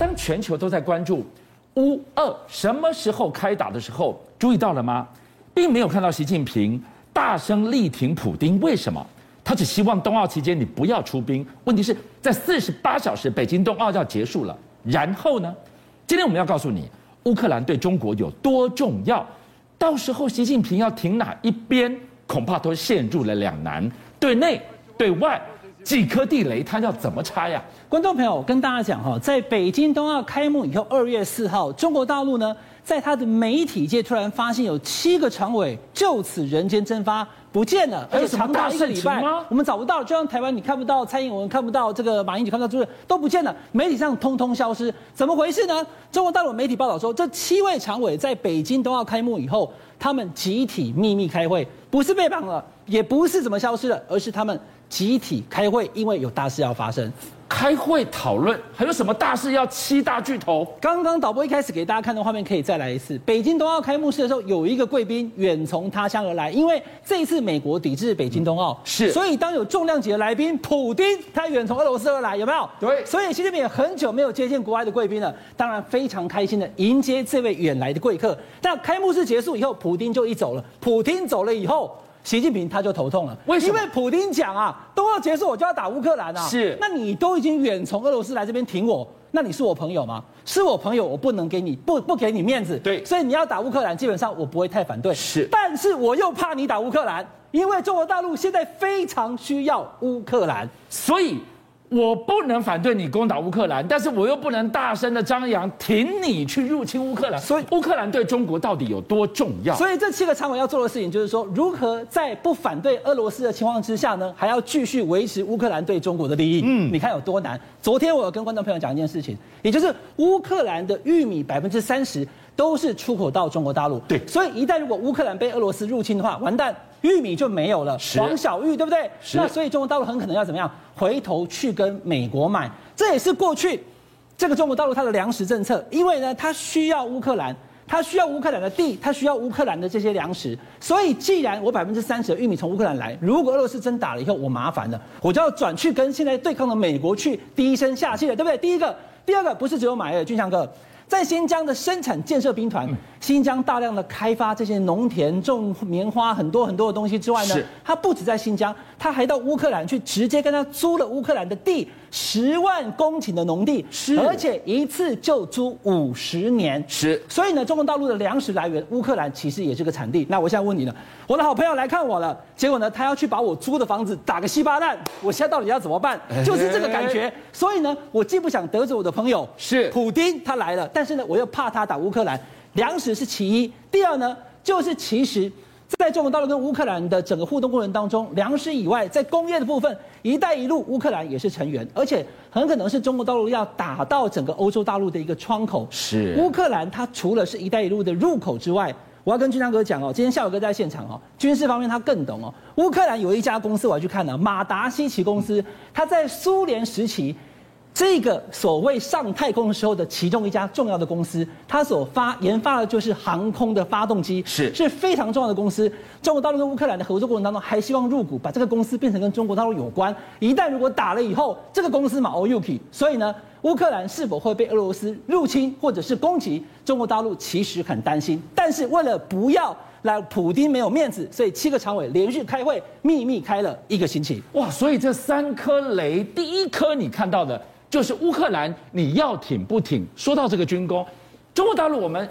当全球都在关注乌俄什么时候开打的时候，注意到了吗？并没有看到习近平大声力挺普丁，为什么？他只希望冬奥期间你不要出兵。问题是在四十八小时，北京冬奥要结束了，然后呢？今天我们要告诉你，乌克兰对中国有多重要，到时候习近平要挺哪一边，恐怕都陷入了两难，对内对外。几颗地雷，他要怎么拆呀？观众朋友，我跟大家讲哈，在北京冬奥开幕以后，二月四号，中国大陆呢，在它的媒体界突然发现有七个常委就此人间蒸发不见了，而且长达一个礼拜，我们找不到，就像台湾你看不到蔡英文，看不到这个马英九，看不到朱立都不见了，媒体上通通消失，怎么回事呢？中国大陆媒体报道说，这七位常委在北京冬奥开幕以后，他们集体秘密开会，不是被绑了，也不是怎么消失了，而是他们。集体开会，因为有大事要发生。开会讨论，还有什么大事要七大巨头？刚刚导播一开始给大家看的画面，可以再来一次。北京冬奥开幕式的时候，有一个贵宾远从他乡而来，因为这一次美国抵制北京冬奥，是，所以当有重量级的来宾，普丁他远从俄罗斯而来，有没有？对。所以习近平也很久没有接见国外的贵宾了，当然非常开心的迎接这位远来的贵客。但开幕式结束以后，普丁就一走了。普丁走了以后。习近平他就头痛了，为什么？因为普京讲啊，冬奥结束我就要打乌克兰啊。是，那你都已经远从俄罗斯来这边挺我，那你是我朋友吗？是我朋友，我不能给你不不给你面子。对，所以你要打乌克兰，基本上我不会太反对。是，但是我又怕你打乌克兰，因为中国大陆现在非常需要乌克兰，所以。我不能反对你攻打乌克兰，但是我又不能大声的张扬挺你去入侵乌克兰。所以乌克兰对中国到底有多重要？所以这七个常委要做的事情就是说，如何在不反对俄罗斯的情况之下呢，还要继续维持乌克兰对中国的利益。嗯，你看有多难？昨天我有跟观众朋友讲一件事情，也就是乌克兰的玉米百分之三十都是出口到中国大陆。对，所以一旦如果乌克兰被俄罗斯入侵的话，完蛋。玉米就没有了，黄小玉对不对？那所以中国大陆很可能要怎么样？回头去跟美国买，这也是过去这个中国大陆它的粮食政策。因为呢，它需要乌克兰，它需要乌克兰的地，它需要乌克兰的这些粮食。所以，既然我百分之三十的玉米从乌克兰来，如果俄罗斯真打了以后，我麻烦了，我就要转去跟现在对抗的美国去低声下气了，对不对？第一个，第二个不是只有买而已，俊相哥。在新疆的生产建设兵团，新疆大量的开发这些农田、种棉花，很多很多的东西之外呢，他不止在新疆，他还到乌克兰去直接跟他租了乌克兰的地，十万公顷的农地，是，而且一次就租五十年，是。所以呢，中国大陆的粮食来源，乌克兰其实也是个产地。那我现在问你呢，我的好朋友来看我了，结果呢，他要去把我租的房子打个稀巴烂，我现在到底要怎么办？就是这个感觉。所以呢，我既不想得罪我的朋友，是普丁他来了。但是呢，我又怕他打乌克兰，粮食是其一。第二呢，就是其实在中国大陆跟乌克兰的整个互动过程当中，粮食以外，在工业的部分，“一带一路”乌克兰也是成员，而且很可能是中国大陆要打到整个欧洲大陆的一个窗口。是乌克兰，它除了是一带一路的入口之外，我要跟军昌哥讲哦，今天孝玮哥在现场哦，军事方面他更懂哦。乌克兰有一家公司我要去看呢，马达西奇公司，它在苏联时期。这个所谓上太空的时候的其中一家重要的公司，它所发研发的就是航空的发动机，是是非常重要的公司。中国大陆跟乌克兰的合作过程当中，还希望入股，把这个公司变成跟中国大陆有关。一旦如果打了以后，这个公司嘛，哦，UK，所以呢，乌克兰是否会被俄罗斯入侵或者是攻击，中国大陆其实很担心。但是为了不要让普丁没有面子，所以七个常委连续开会，秘密开了一个星期。哇，所以这三颗雷，第一颗你看到的。就是乌克兰，你要挺不挺？说到这个军工，中国大陆我们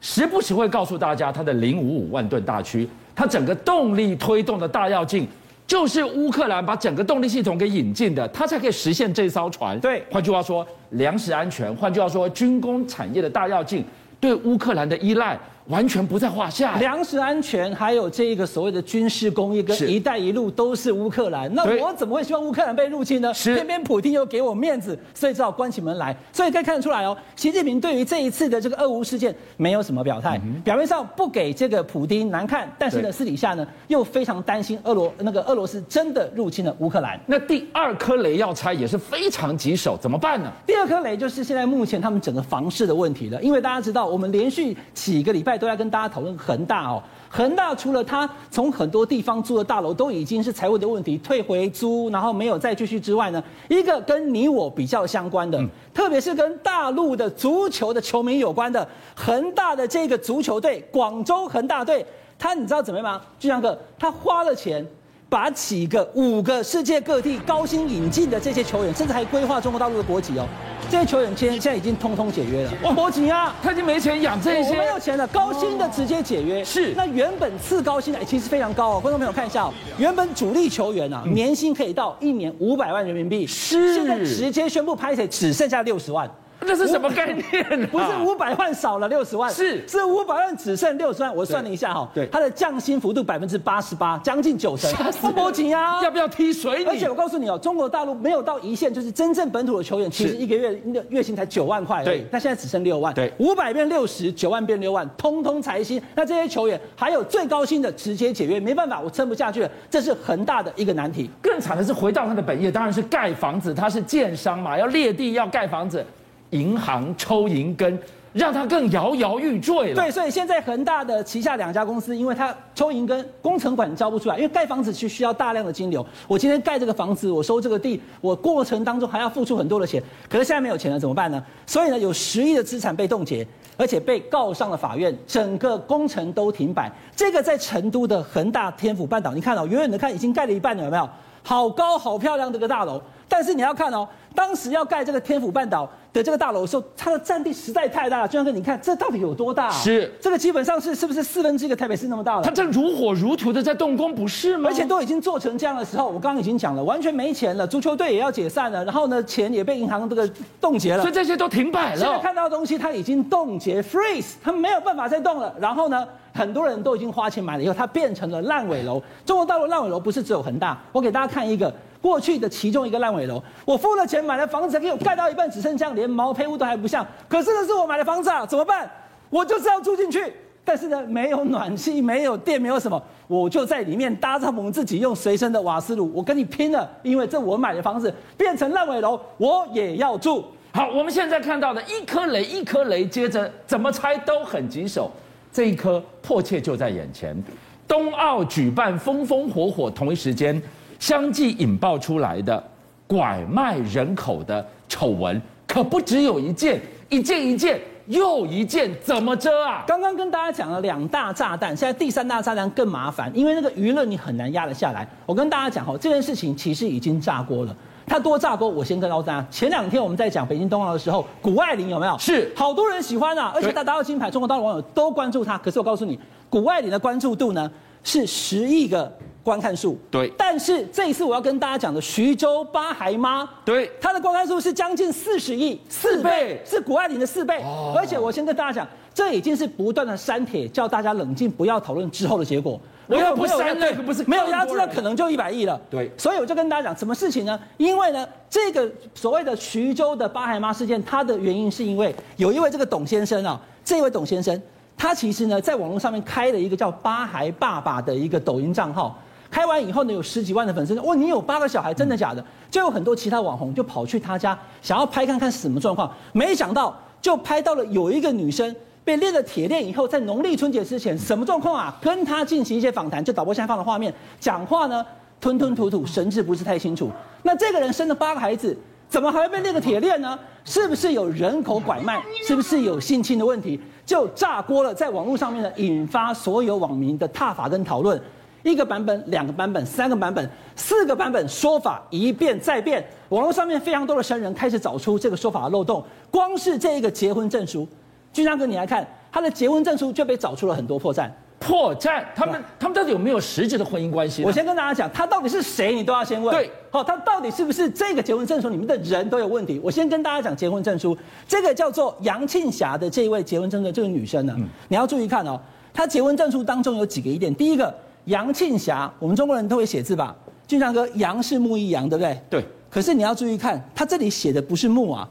时不时会告诉大家，它的零五五万吨大驱，它整个动力推动的大跃进，就是乌克兰把整个动力系统给引进的，它才可以实现这艘船。对，换句话说，粮食安全，换句话说，军工产业的大跃进，对乌克兰的依赖。完全不在话下，粮食安全还有这一个所谓的军事工业跟“一带一路”都是乌克兰。那我怎么会希望乌克兰被入侵呢？偏偏普丁又给我面子，所以只好关起门来。所以可以看得出来哦，习近平对于这一次的这个俄乌事件没有什么表态，表面上不给这个普丁难看，但是呢，私底下呢又非常担心俄罗那个俄罗斯真的入侵了乌克兰。那第二颗雷要拆也是非常棘手，怎么办呢？第二颗雷就是现在目前他们整个房市的问题了，因为大家知道我们连续几个礼拜。拜都在跟大家讨论恒大哦。恒大除了他从很多地方租的大楼都已经是财务的问题，退回租，然后没有再继续之外呢，一个跟你我比较相关的，嗯、特别是跟大陆的足球的球迷有关的，恒大的这个足球队，广州恒大队，他你知道怎么样吗？就像个，他花了钱。把几个五个世界各地高薪引进的这些球员，甚至还规划中国大陆的国籍哦。这些球员现现在已经通通解约了。哇，国籍啊，他已经没钱养这些，我没有钱了，高薪的直接解约。哦、是，那原本次高薪的其实非常高哦。观众朋友看一下哦，原本主力球员啊，年薪可以到一年五百万人民币，是，现在直接宣布拍谁只剩下六十万。这是什么概念？不是五百万少了六十万，是是五百万只剩六十万。我算了一下哈，对，它的降薪幅度百分之八十八，将近九成。不波及啊！要不要踢水？而且我告诉你哦，中国大陆没有到一线，就是真正本土的球员，其实一个月月薪才九万块。对，那现在只剩六万。对，五百变六十，九万变六万，通通裁薪。那这些球员还有最高薪的直接解约，没办法，我撑不下去了。这是恒大的一个难题。更惨的是，回到他的本业，当然是盖房子。他是建商嘛，要裂地，要盖房子。银行抽银根，让它更摇摇欲坠了。对，所以现在恒大的旗下两家公司，因为它抽银根，工程款交不出来，因为盖房子是需要大量的金流。我今天盖这个房子，我收这个地，我过程当中还要付出很多的钱，可是现在没有钱了，怎么办呢？所以呢，有十亿的资产被冻结，而且被告上了法院，整个工程都停摆。这个在成都的恒大天府半岛，你看哦，远远的看已经盖了一半了，有没有？好高好漂亮的个大楼，但是你要看哦，当时要盖这个天府半岛。的这个大楼的时候，它的占地实在太大了。就像哥，你看这到底有多大？是这个基本上是是不是四分之一个台北市那么大了？它正如火如荼的在动工，不是吗？而且都已经做成这样的时候，我刚刚已经讲了，完全没钱了，足球队也要解散了，然后呢，钱也被银行这个冻结了，所以这些都停摆了。现在看到的东西，它已经冻结 freeze，它没有办法再动了。然后呢，很多人都已经花钱买了以后，它变成了烂尾楼。中国大陆烂尾楼不是只有恒大，我给大家看一个。过去的其中一个烂尾楼，我付了钱买了房子，给我盖到一半只剩下，连毛坯屋都还不像。可是那是我买的房子啊，怎么办？我就是要住进去，但是呢，没有暖气，没有电，没有什么，我就在里面搭帐篷，自己用随身的瓦斯炉，我跟你拼了，因为这我买的房子变成烂尾楼，我也要住。好，我们现在看到的一颗雷一颗雷，接着怎么拆都很棘手，这一颗迫切就在眼前。冬奥举办风风火火，同一时间。相继引爆出来的拐卖人口的丑闻，可不只有一件，一件一件又一件，怎么遮啊？刚刚跟大家讲了两大炸弹，现在第三大炸弹更麻烦，因为那个舆论你很难压得下来。我跟大家讲哈，这件事情其实已经炸锅了。它多炸锅，我先跟大家。前两天我们在讲北京冬奥的时候，谷爱凌有没有？是，好多人喜欢啊，而且他拿到金牌，中国大陆网友都关注他。可是我告诉你，谷爱凌的关注度呢是十亿个。观看数对，但是这一次我要跟大家讲的徐州八孩妈，对，她的观看数是将近四十亿，四倍，是谷爱凌的四倍。哦，而且我先跟大家讲，这已经是不断的删帖，叫大家冷静，不要讨论之后的结果。我要不删对，不是没有，大家知道可能就一百亿了。对，所以我就跟大家讲，什么事情呢？因为呢，这个所谓的徐州的八孩妈事件，它的原因是因为有一位这个董先生啊，这位董先生，他其实呢在网络上面开了一个叫八孩爸爸的一个抖音账号。开完以后呢，有十几万的粉丝说。哇，你有八个小孩，真的假的？就有很多其他网红就跑去他家，想要拍看看是什么状况。没想到就拍到了有一个女生被练了铁链以后，在农历春节之前什么状况啊？跟他进行一些访谈，就导播现在放的画面，讲话呢吞吞吐吐，神志不是太清楚。那这个人生了八个孩子，怎么还会被练个铁链呢？是不是有人口拐卖？是不是有性侵的问题？就炸锅了，在网络上面呢，引发所有网民的挞伐跟讨论。一个版本、两个版本、三个版本、四个版本，说法一变再变。网络上面非常多的生人开始找出这个说法的漏洞。光是这一个结婚证书，军章哥你来看，他的结婚证书就被找出了很多破绽。破绽？他们他们到底有没有实质的婚姻关系？我先跟大家讲，他到底是谁，你都要先问。对，好，他到底是不是这个结婚证书里面的人都有问题？我先跟大家讲结婚证书，这个叫做杨庆霞的这一位结婚证书的这个女生呢，嗯、你要注意看哦，她结婚证书当中有几个疑点，第一个。杨庆霞，我们中国人都会写字吧？俊相哥，杨是木易杨，对不对？对。可是你要注意看，他这里写的不是木啊，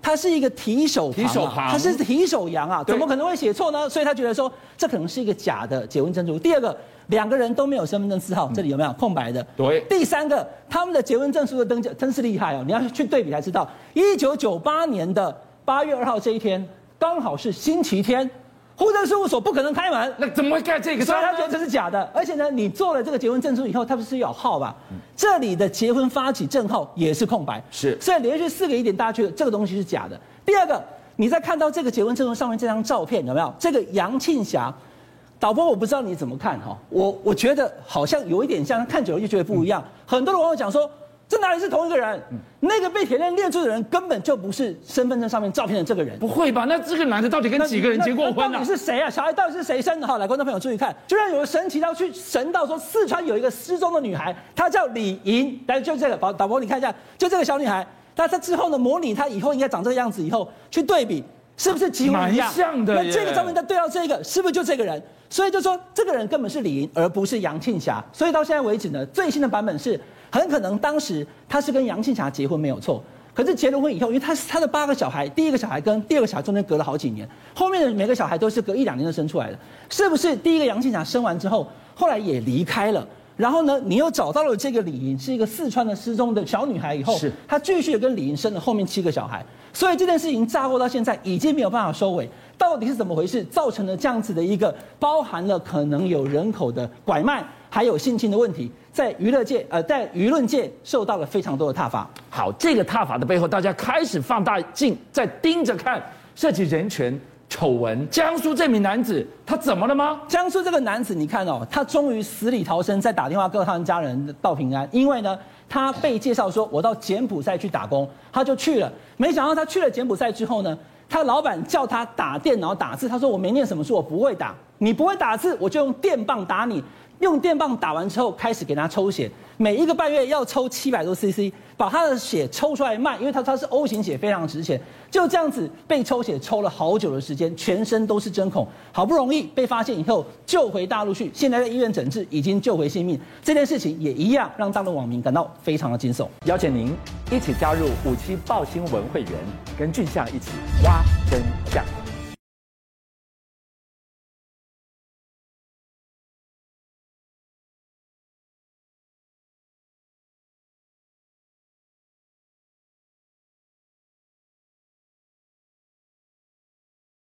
他是一个提手旁，啊，提手旁，他是提手杨啊，怎么可能会写错呢？所以他觉得说，这可能是一个假的结婚证书。第二个，两个人都没有身份证字号，这里有没有空白的？对。第三个，他们的结婚证书的登记真是厉害哦，你要去对比才知道。一九九八年的八月二号这一天，刚好是星期天。户政事务所不可能开门，那怎么会盖这个？所以他觉得这是假的。而且呢，你做了这个结婚证书以后，它不是有号吧？这里的结婚发起证号也是空白，是。所以连续四个疑点，大家觉得这个东西是假的。第二个，你在看到这个结婚证书上面这张照片有没有？这个杨庆霞，导播我不知道你怎么看哈，我我觉得好像有一点像，看久了就觉得不一样。很多的网友讲说。这哪里是同一个人？那个被铁链链住的人根本就不是身份证上面照片的这个人。不会吧？那这个男的到底跟几个人结过婚呢？到底是谁啊？小孩到底是谁生的？好，来，观众朋友注意看，居然有个神奇到去神到说四川有一个失踪的女孩，她叫李莹。来，就这个导导播，你看一下，就这个小女孩。她她之后呢，模拟她以后应该长这个样子，以后去对比，是不是几乎一样？像的。那这个照片再对到这个，是不是就这个人？所以就说这个人根本是李莹，而不是杨庆霞。所以到现在为止呢，最新的版本是。很可能当时他是跟杨庆霞结婚没有错，可是结了婚以后，因为他是他的八个小孩，第一个小孩跟第二个小孩中间隔了好几年，后面的每个小孩都是隔一两年就生出来的，是不是？第一个杨庆霞生完之后，后来也离开了，然后呢，你又找到了这个李莹，是一个四川的失踪的小女孩以后，是，她继续跟李莹生了后面七个小孩，所以这件事情炸锅到现在已经没有办法收尾，到底是怎么回事，造成了这样子的一个包含了可能有人口的拐卖。还有性侵的问题，在娱乐界，呃，在舆论界受到了非常多的挞伐。好，这个挞伐的背后，大家开始放大镜在盯着看，涉及人权丑闻。江苏这名男子他怎么了吗？江苏这个男子，你看哦，他终于死里逃生，在打电话告他们家人报平安。因为呢，他被介绍说，我到柬埔寨去打工，他就去了。没想到他去了柬埔寨之后呢，他老板叫他打电脑打字，他说我没念什么书，我不会打。你不会打字，我就用电棒打你。用电棒打完之后，开始给他抽血，每一个半月要抽七百多 CC，把他的血抽出来卖，因为他他是 O 型血，非常值钱。就这样子被抽血抽了好久的时间，全身都是针孔，好不容易被发现以后救回大陆去，现在在医院诊治，已经救回性命。这件事情也一样让大陆网民感到非常的惊悚。邀请您一起加入五七报新闻会员，跟俊相一起挖真相。